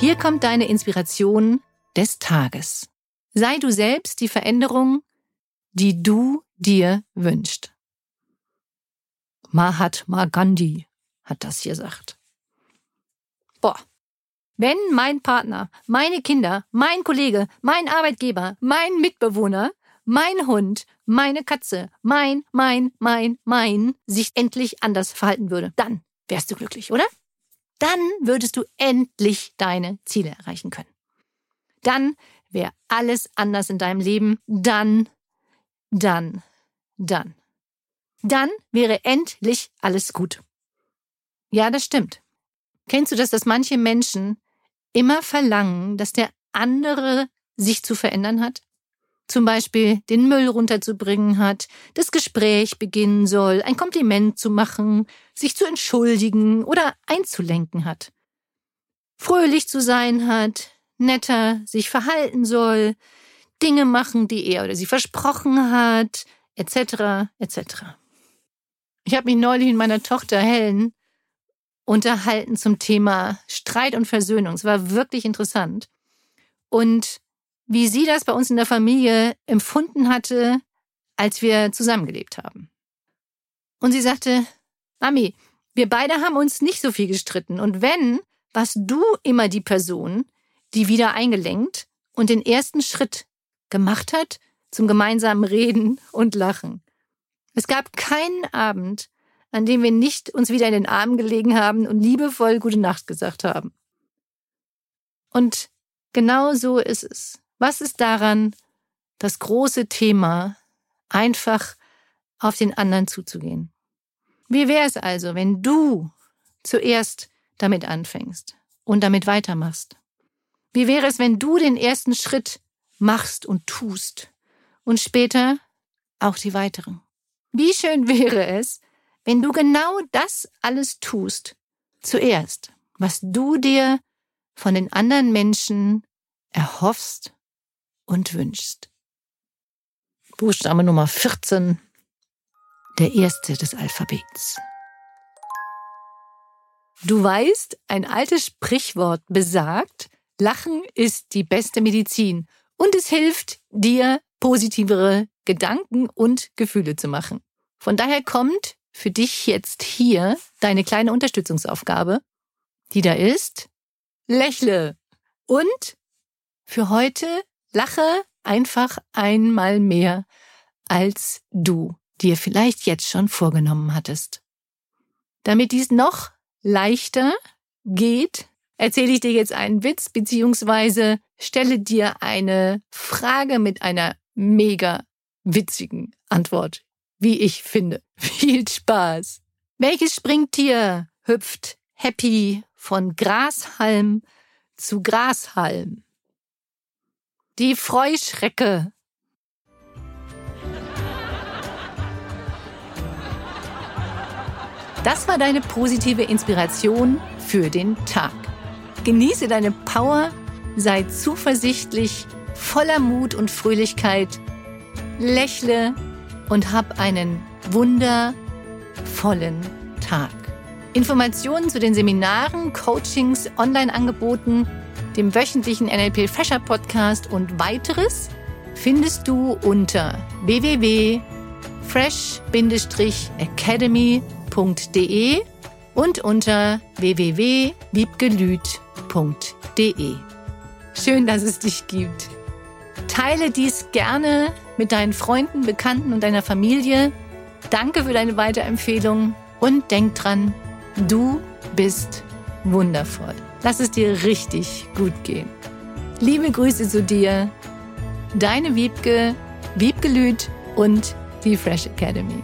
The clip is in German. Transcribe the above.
Hier kommt deine Inspiration des Tages. Sei du selbst die Veränderung, die du dir wünschst. Mahatma Gandhi hat das hier gesagt. Boah. Wenn mein Partner, meine Kinder, mein Kollege, mein Arbeitgeber, mein Mitbewohner, mein Hund, meine Katze, mein, mein, mein, mein sich endlich anders verhalten würde, dann wärst du glücklich, oder? Dann würdest du endlich deine Ziele erreichen können. Dann wäre alles anders in deinem Leben. Dann, dann, dann. Dann wäre endlich alles gut. Ja, das stimmt. Kennst du das, dass manche Menschen immer verlangen, dass der andere sich zu verändern hat? Zum Beispiel den Müll runterzubringen hat, das Gespräch beginnen soll, ein Kompliment zu machen, sich zu entschuldigen oder einzulenken hat. Fröhlich zu sein hat, netter sich verhalten soll, Dinge machen, die er oder sie versprochen hat, etc. etc. Ich habe mich neulich mit meiner Tochter Helen unterhalten zum Thema Streit und Versöhnung. Es war wirklich interessant. Und wie sie das bei uns in der Familie empfunden hatte, als wir zusammengelebt haben. Und sie sagte, Mami, wir beide haben uns nicht so viel gestritten. Und wenn, warst du immer die Person, die wieder eingelenkt und den ersten Schritt gemacht hat zum gemeinsamen Reden und Lachen. Es gab keinen Abend, an dem wir nicht uns wieder in den Armen gelegen haben und liebevoll gute Nacht gesagt haben. Und genau so ist es. Was ist daran das große Thema, einfach auf den anderen zuzugehen? Wie wäre es also, wenn du zuerst damit anfängst und damit weitermachst? Wie wäre es, wenn du den ersten Schritt machst und tust und später auch die weiteren? Wie schön wäre es, wenn du genau das alles tust, zuerst, was du dir von den anderen Menschen erhoffst und wünschst. Buchstabe Nummer 14, der erste des Alphabets. Du weißt, ein altes Sprichwort besagt, Lachen ist die beste Medizin und es hilft dir, positivere Gedanken und Gefühle zu machen. Von daher kommt für dich jetzt hier deine kleine Unterstützungsaufgabe, die da ist, lächle und für heute lache einfach einmal mehr, als du dir vielleicht jetzt schon vorgenommen hattest. Damit dies noch leichter geht, erzähle ich dir jetzt einen Witz beziehungsweise stelle dir eine Frage mit einer mega witzigen Antwort wie ich finde. Viel Spaß. Welches Springtier hüpft happy von Grashalm zu Grashalm? Die Freuschrecke. Das war deine positive Inspiration für den Tag. Genieße deine Power, sei zuversichtlich, voller Mut und Fröhlichkeit, lächle und hab einen wundervollen Tag. Informationen zu den Seminaren, Coachings, Online-Angeboten, dem wöchentlichen NLP Fresher Podcast und weiteres findest du unter www.fresh-academy.de und unter www.wiebgelüt.de. Schön, dass es dich gibt. Teile dies gerne mit deinen Freunden, Bekannten und deiner Familie. Danke für deine Weiterempfehlung und denk dran, du bist wundervoll. Lass es dir richtig gut gehen. Liebe Grüße zu dir, deine Wiebke, Wiebke Lüth und die Fresh Academy.